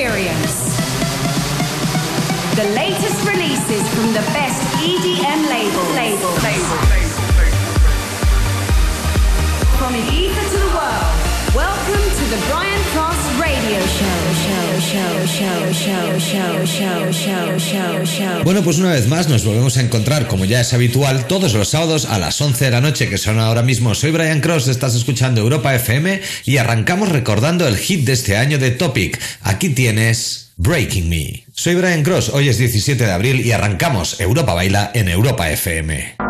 experience. The latest releases from the best EDM labels. Label. Label. From the ether to the world, Welcome to the Brian Cross Radio Show. Bueno, pues una vez más nos volvemos a encontrar, como ya es habitual, todos los sábados a las 11 de la noche, que son ahora mismo. Soy Brian Cross, estás escuchando Europa FM y arrancamos recordando el hit de este año de Topic. Aquí tienes Breaking Me. Soy Brian Cross, hoy es 17 de abril y arrancamos Europa Baila en Europa FM.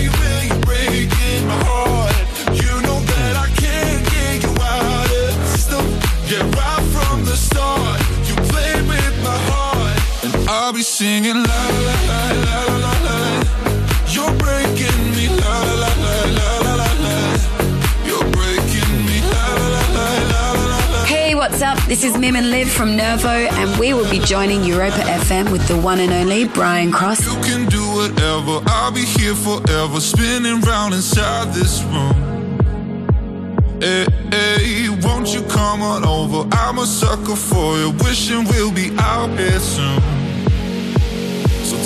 I'll be singing la la la la la la. You're breaking me la la la la la la. You're breaking me la la la la la. Hey, what's up? This is Mim and Liv from Nervo, and we will be joining Europa FM with the one and only Brian Cross. You can do whatever. I'll be here forever, spinning round inside this room. Hey, hey, won't you come on over? I'm a sucker for you, wishing we'll be out here soon.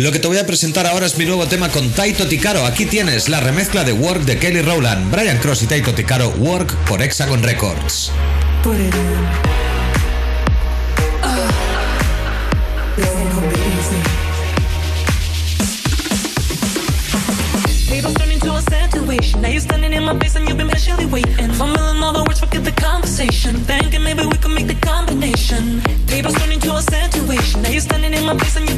Lo que te voy a presentar ahora es mi nuevo tema con Taito Ticaro. Aquí tienes la remezcla de Work de Kelly Rowland, Brian Cross y Taito Ticaro, Work por Hexagon Records. Put it in. Uh, this ain't gonna be easy. Tables turned into a situation. Now you're standing in my face and you've been patiently waiting. Fumbling all the words, forget the conversation. Thinking maybe we could make the combination. Tables turned into a situation. Now you're standing in my face and you've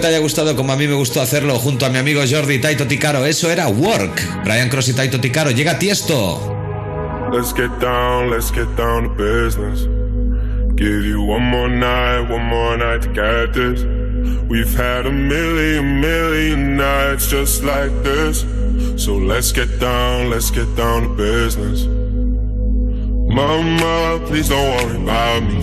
te haya gustado como a mí me gustó hacerlo junto a mi amigo Jordi Taito Ticaro. Eso era Work. Brian Cross y Taito Ticaro. Llega Tiesto. Let's get down, let's get down to business. Give you one more night, one more night to get this. We've had a million, million nights just like this. So let's get down, let's get down to business. Mama, please don't worry about me.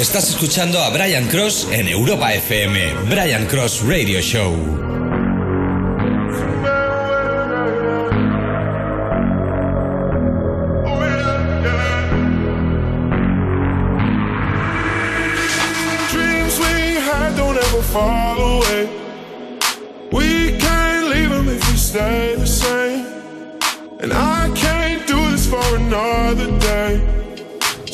Estás escuchando a Brian Cross en Europa FM, Brian Cross Radio Show. Stay the same, And I can't do this for another day.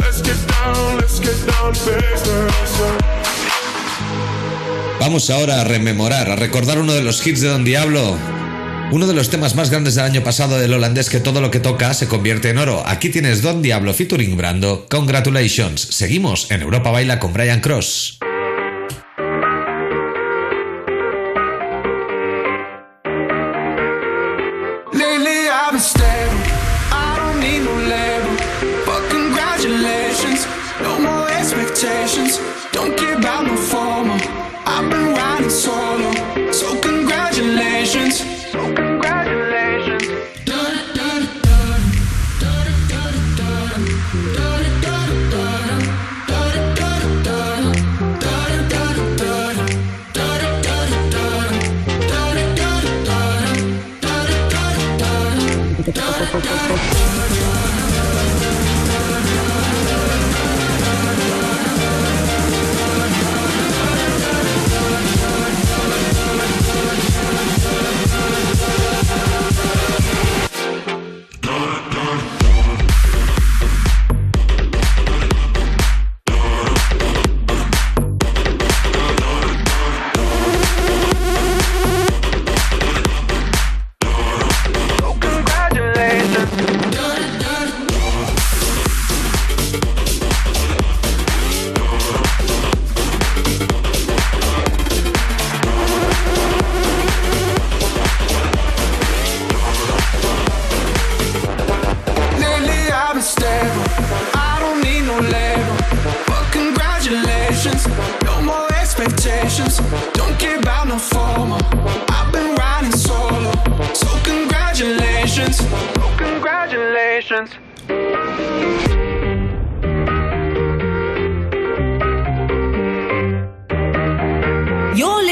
Let's get down, let's get down. Vamos ahora a rememorar, a recordar uno de los hits de Don Diablo. Uno de los temas más grandes del año pasado del holandés que todo lo que toca se convierte en oro. Aquí tienes Don Diablo featuring Brando. Congratulations. Seguimos en Europa Baila con Brian Cross.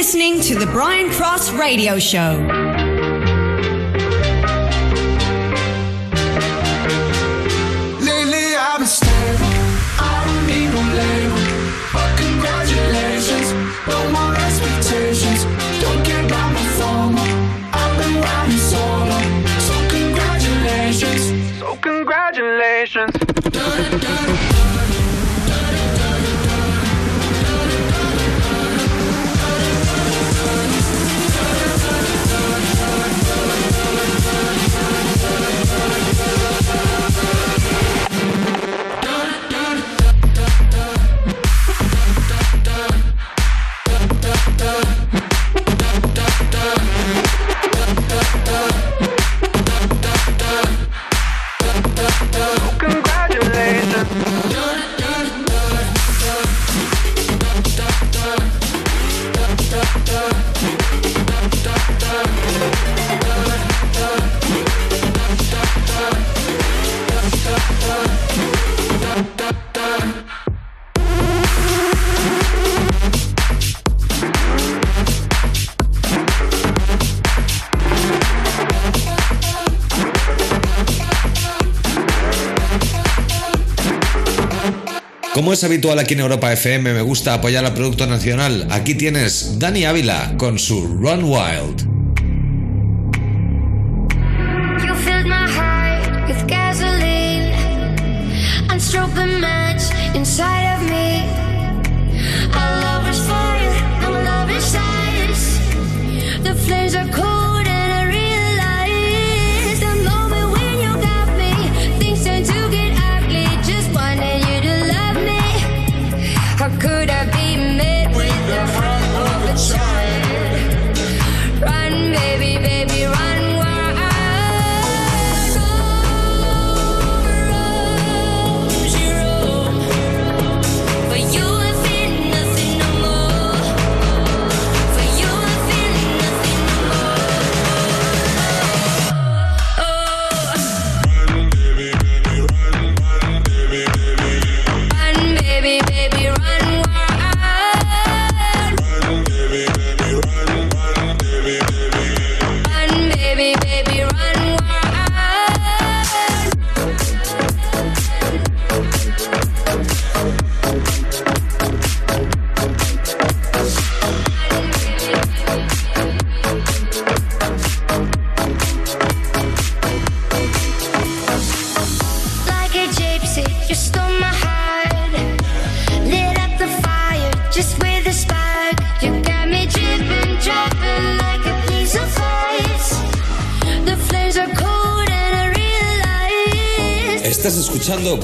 Listening to the Brian Cross Radio Show. Lately Como es habitual aquí en Europa FM, me gusta apoyar al producto nacional. Aquí tienes Dani Ávila con su Run Wild.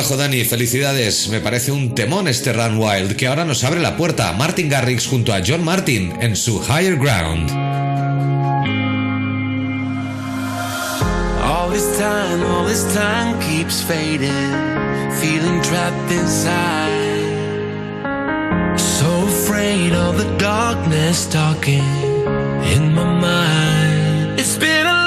trabajo, Dani. Felicidades. Me parece un temón este Run Wild que ahora nos abre la puerta a Martin Garrix junto a John Martin en su Higher Ground. All this time, all this time keeps fading. Feeling trapped inside. So afraid of the darkness talking in my mind. It's been a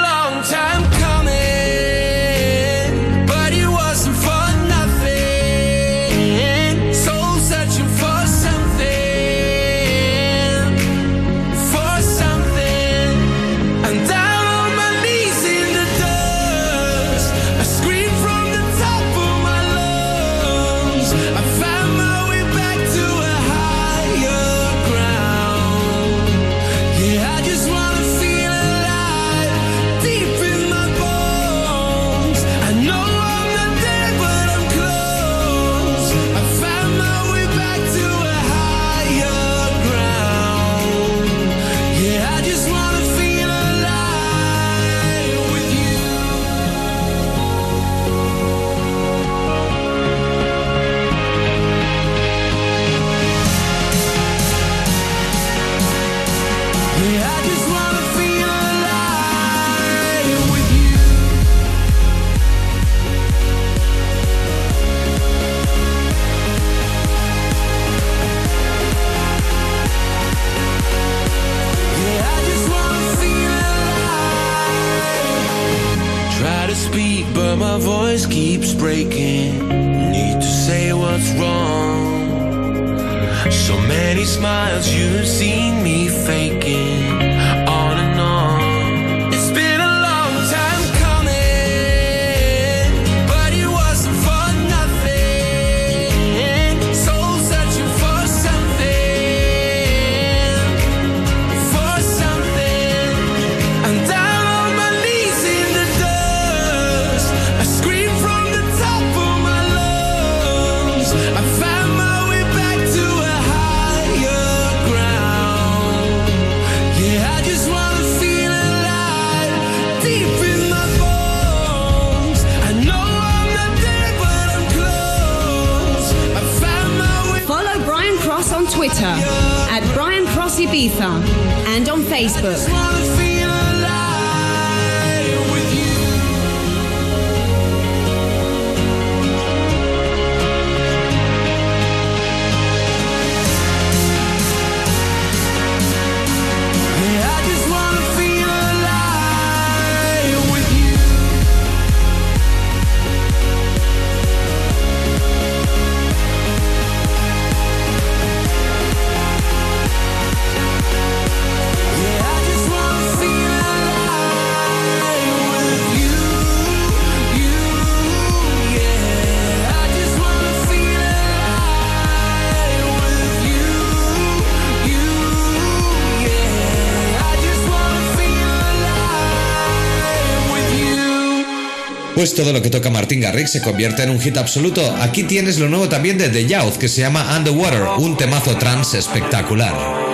Pues todo lo que toca Martín Garrix se convierte en un hit absoluto. Aquí tienes lo nuevo también de The Youth que se llama Underwater, un temazo trans espectacular.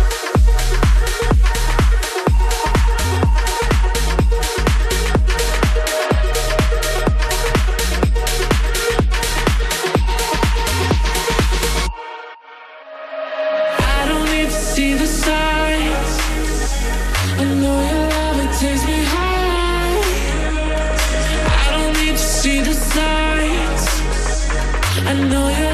I know you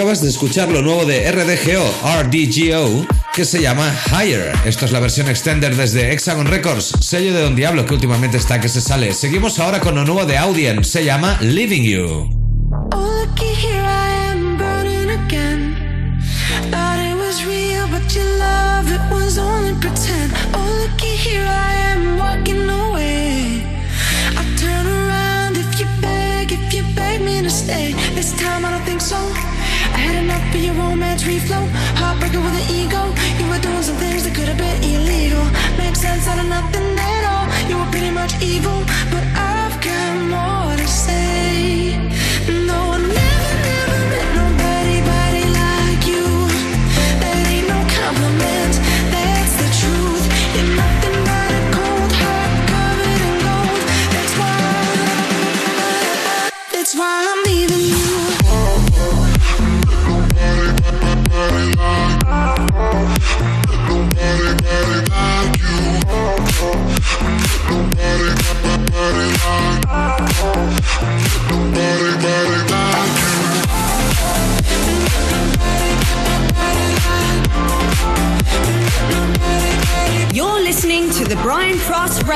Acabas de escuchar lo nuevo de RDGO, RDGO, que se llama Higher. Esto es la versión extender desde Hexagon Records, sello de Don Diablo que últimamente está que se sale. Seguimos ahora con lo nuevo de Audien, se llama Living You.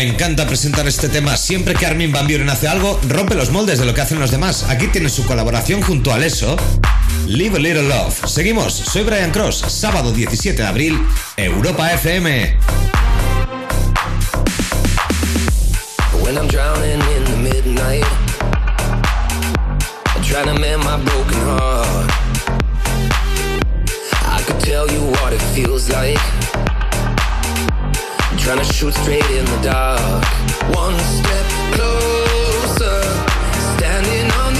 Me encanta presentar este tema. Siempre que Armin Van Buren hace algo, rompe los moldes de lo que hacen los demás. Aquí tiene su colaboración junto al ESO. Live a Little Love. Seguimos, soy Brian Cross, sábado 17 de abril, Europa FM. When I'm drowning in the midnight, I'm trying to mend my broken heart. I could tell you what it feels like. Trying to shoot straight in the dark. One step closer, standing on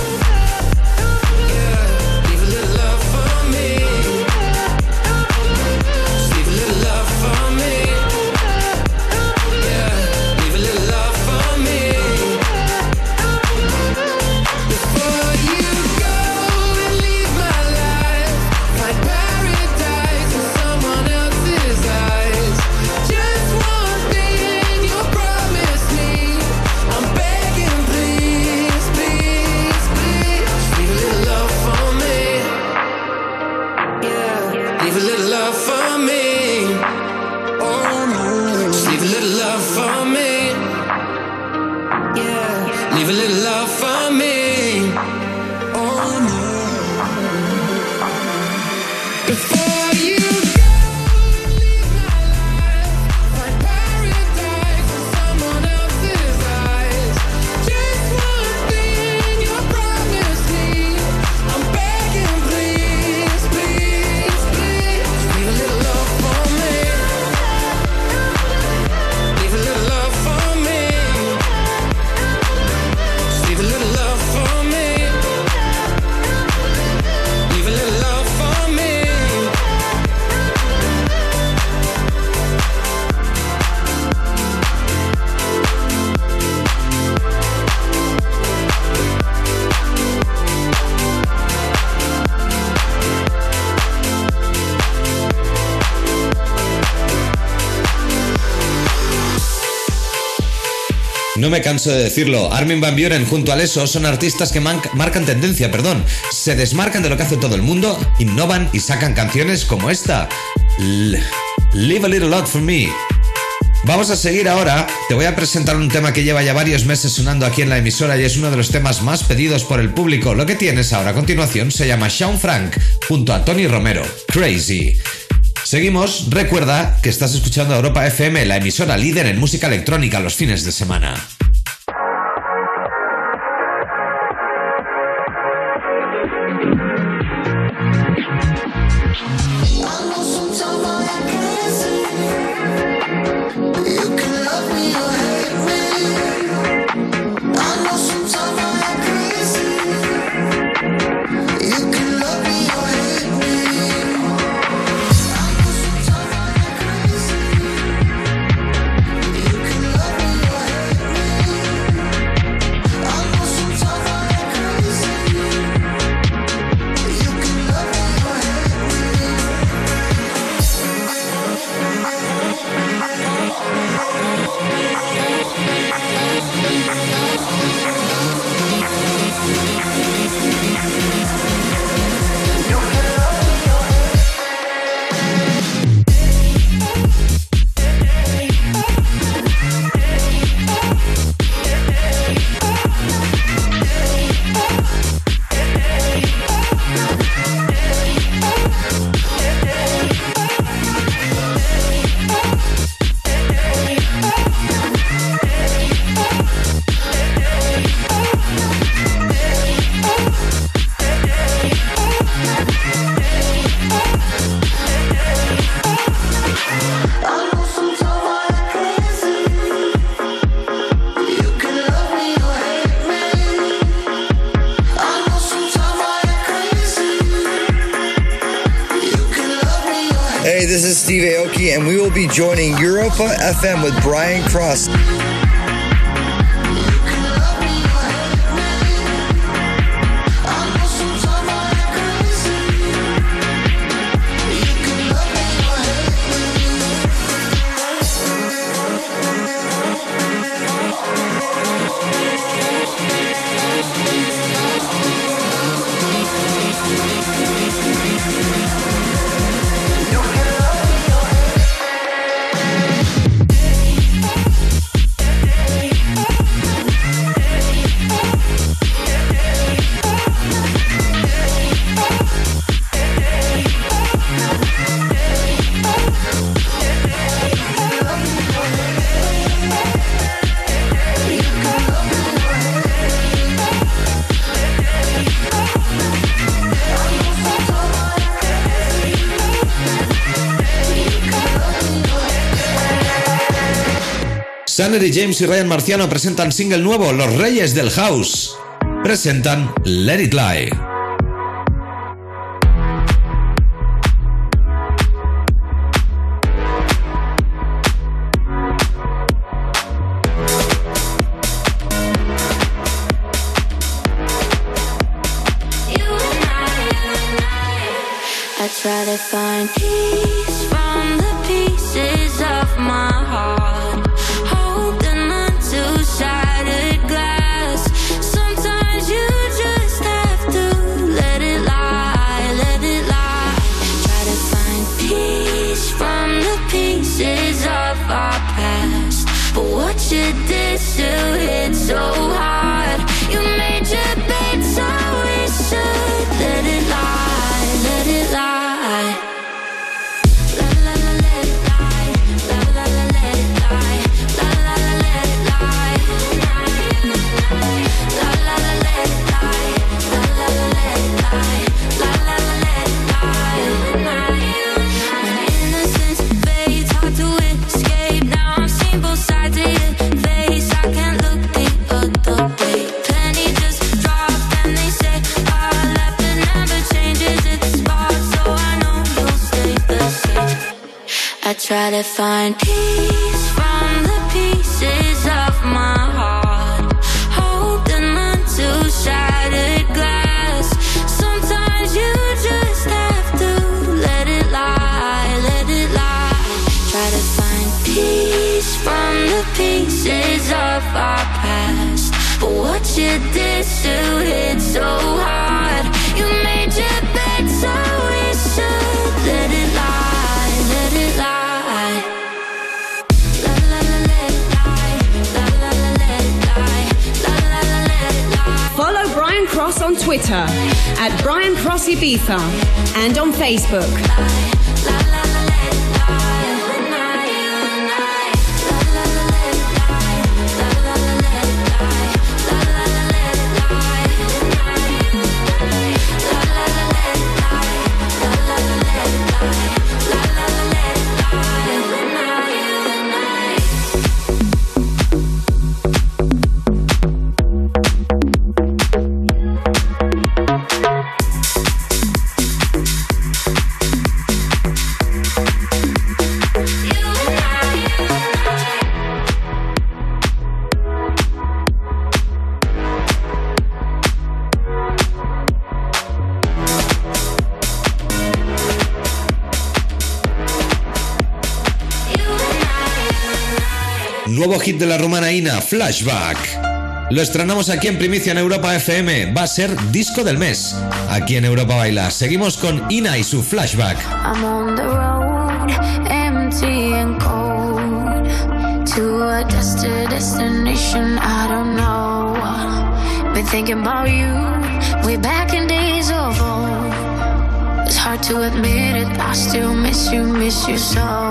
Me canso de decirlo, Armin Van Buren junto a Leso son artistas que marcan tendencia, perdón. Se desmarcan de lo que hace todo el mundo, innovan y sacan canciones como esta. L- Leave a Little Lot for Me. Vamos a seguir ahora. Te voy a presentar un tema que lleva ya varios meses sonando aquí en la emisora y es uno de los temas más pedidos por el público. Lo que tienes ahora a continuación se llama Sean Frank junto a Tony Romero. Crazy. Seguimos. Recuerda que estás escuchando Europa FM, la emisora líder en música electrónica los fines de semana. FM with Brian Cross. Sanity James y Ryan Marciano presentan single nuevo, Los Reyes del House. Presentan Let It Lie. piece from the pieces of our past. But what you did to it so hard. You made your bed so we should let it lie, let it lie. Follow Brian Cross on Twitter at Brian Cross Ibiza and on Facebook. La rumana Ina, Flashback. Lo estrenamos aquí en primicia en Europa FM. Va a ser disco del mes. Aquí en Europa Baila. Seguimos con Ina y su Flashback. I'm on the road, empty and cold, to a destination I don't know. Been thinking about you, way back in days of old. It's hard to admit it, I still miss you, miss you so.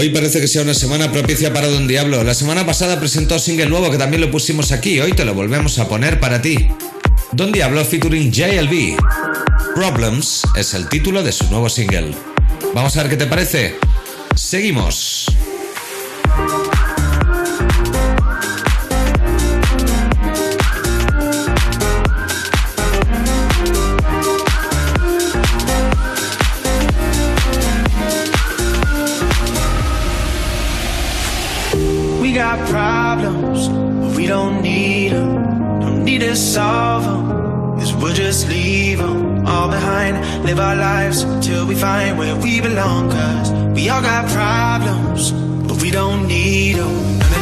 Hoy parece que sea una semana propicia para Don Diablo. La semana pasada presentó single nuevo que también lo pusimos aquí. Hoy te lo volvemos a poner para ti. Don Diablo featuring JLB. Problems es el título de su nuevo single. Vamos a ver qué te parece. Seguimos. We'll just leave them all behind. Live our lives till we find where we belong, cause we all got problems, but we don't need them. No,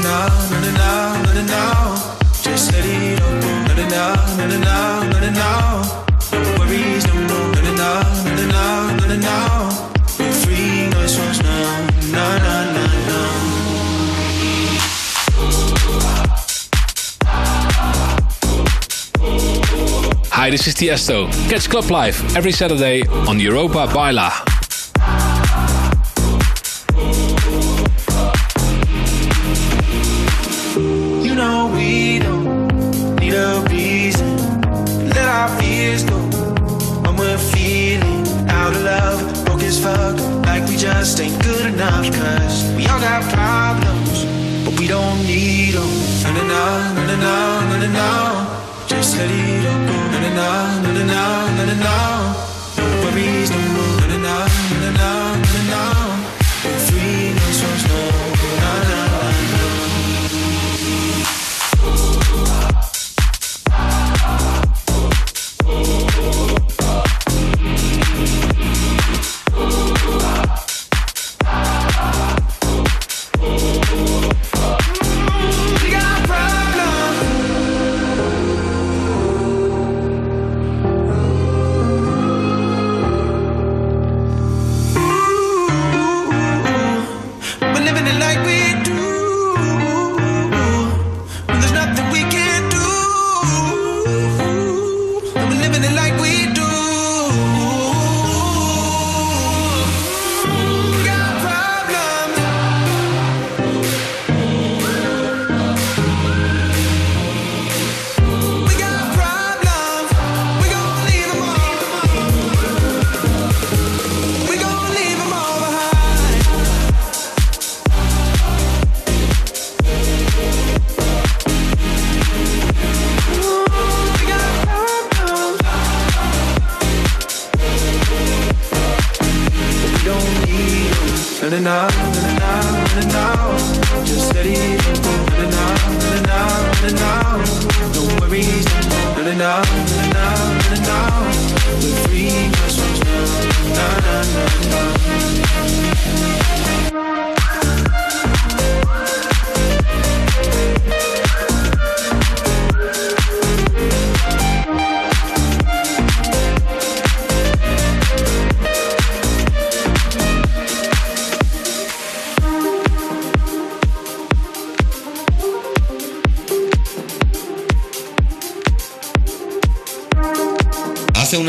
no, no, no, no, no, no. Just let it go. No, no, no, no, no, no. No Hi, this is Tiesto. Catch Club Live every Saturday on Europa Baila. like we just ain't good enough. Cause we all got problems but we don't need them no no no no no no no. Just let it all go na na na na na na na. No worries, no more. Na na na.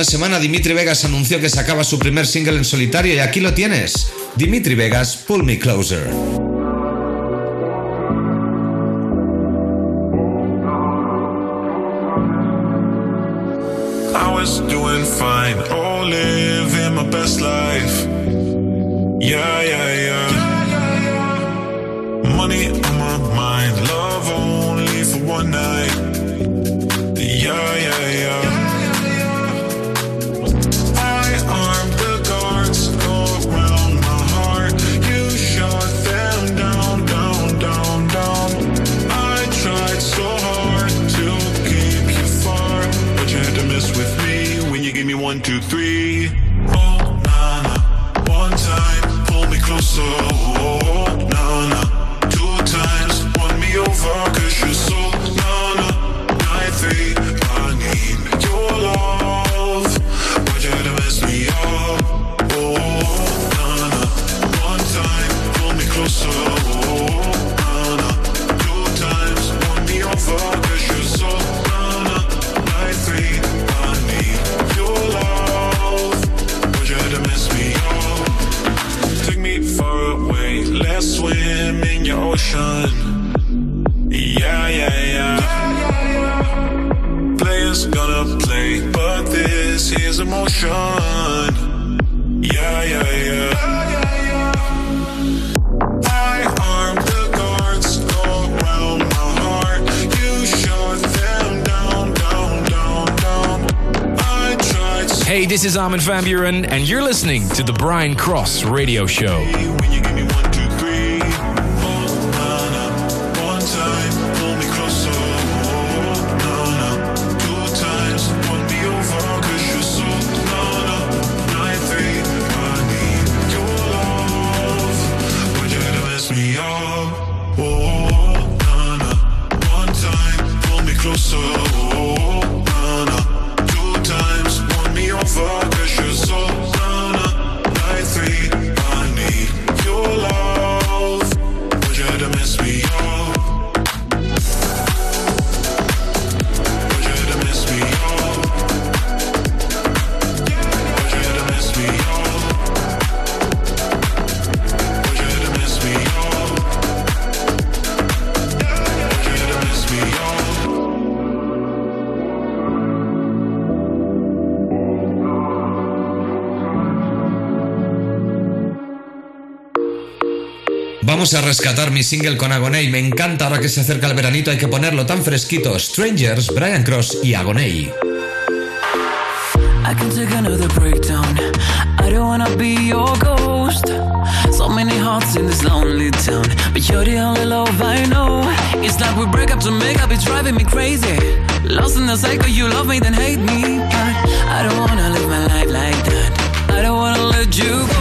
semana Dimitri Vegas anunció que sacaba su primer single en solitario y aquí lo tienes. Dimitri Vegas, Pull Me Closer. motion. Yeah, yeah, yeah. I hey, this is Armin van Buuren, and you're listening to the Brian Cross Radio Show. Vamos a rescatar mi single con Agoney. Me encanta ahora que se acerca el veranito, hay que ponerlo tan fresquito. Strangers, Brian Cross y Agoney. I can take another breakdown. I don't wanna be your ghost. So many hearts in this lonely town, but you're the only love I know. It's like we break up to make up, it's driving me crazy. Lost in the cycle, you love me then hate me, but I don't wanna live my life like that. I don't wanna let you go.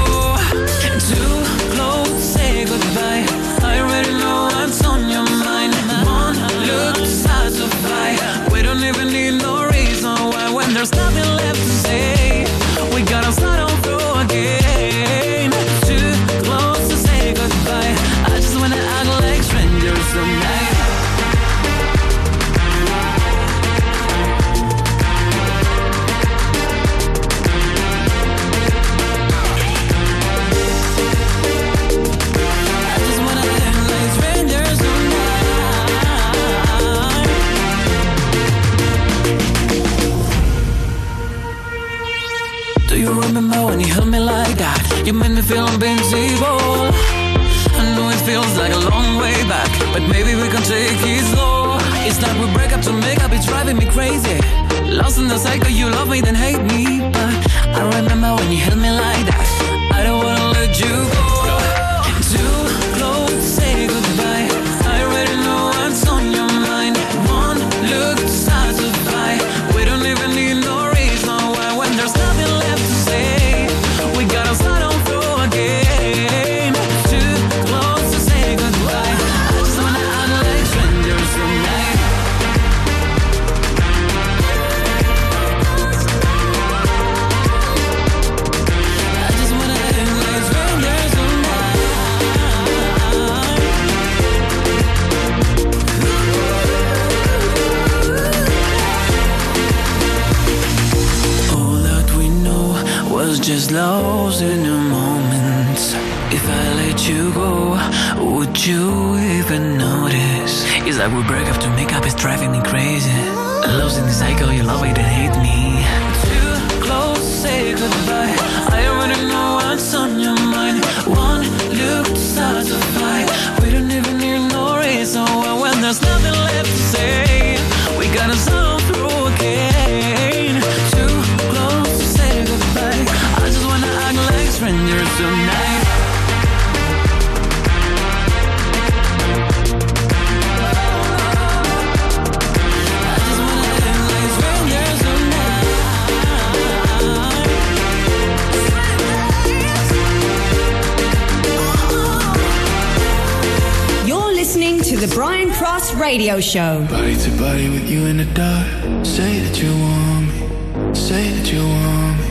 radio show. Body to body with you in the dark. Say that you want me. Say that you want me.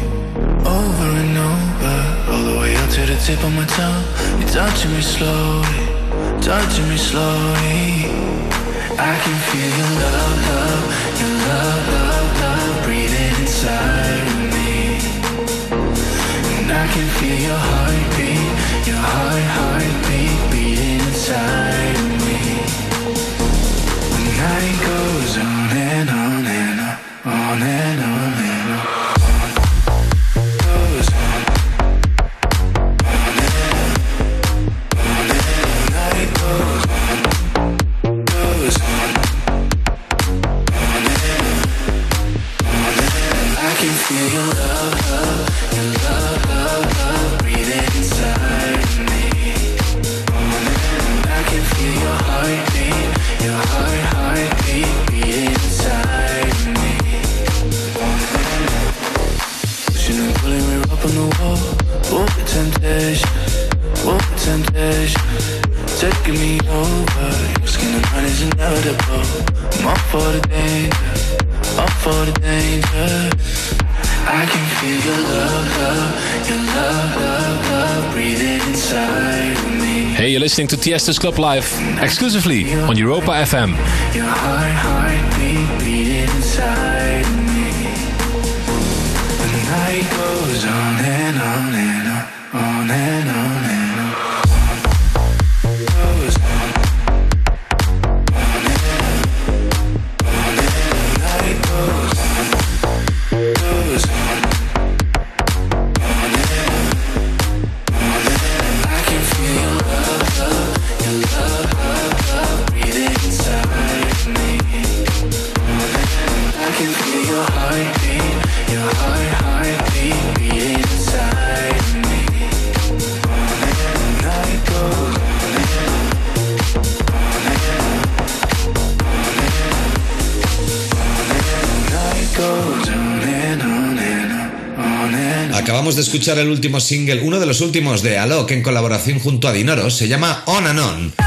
Over and over. All the way up to the tip of my tongue. You're touching me slowly. Touching me slowly. I can feel your love, love. Your love, love, love. Breathing inside of me. And I can feel your heartbeat. Your heartbeat. inevitable. I'm up for the danger, up for the danger. I can feel your love, love, your love, love, love breathing inside of me. Hey, you're listening to Tiesto's Club Live exclusively on Europa FM. Your heart, heart. de escuchar el último single, uno de los últimos de Alok en colaboración junto a Dinoro, se llama On and On.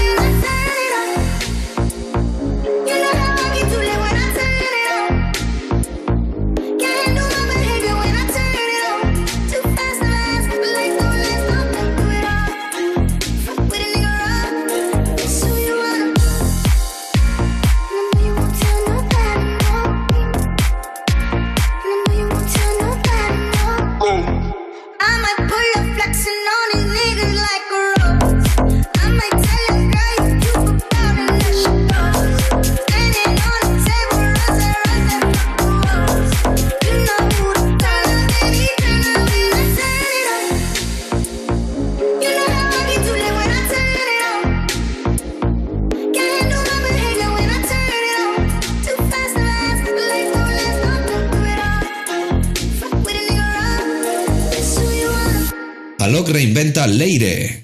Inventa Leire.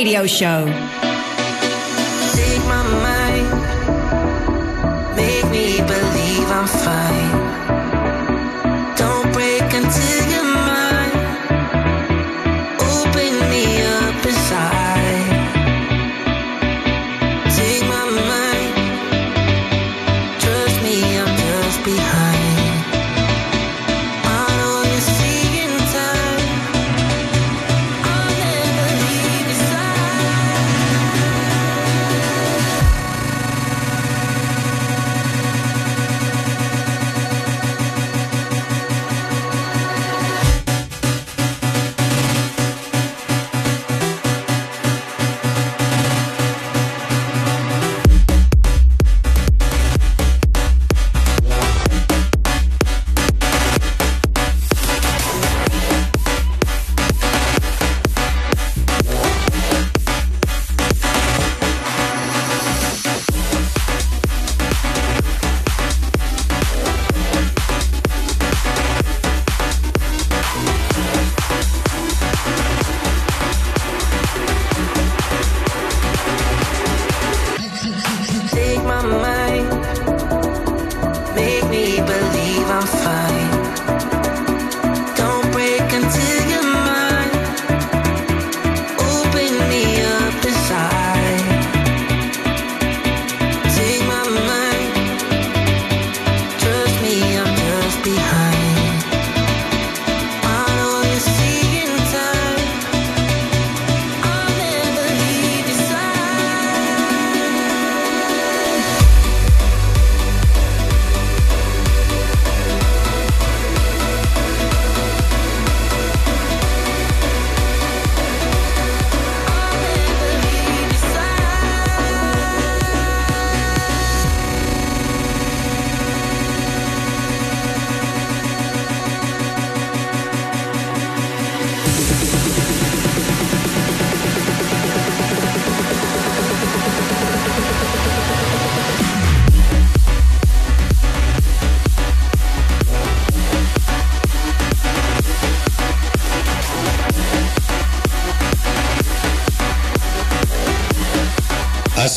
Radio Show.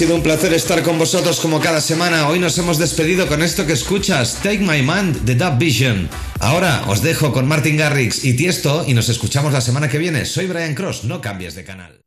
Sido un placer estar con vosotros como cada semana. Hoy nos hemos despedido con esto que escuchas, Take My Man de Dub Vision. Ahora os dejo con Martin Garrix y Tiesto y nos escuchamos la semana que viene. Soy Brian Cross, no cambies de canal.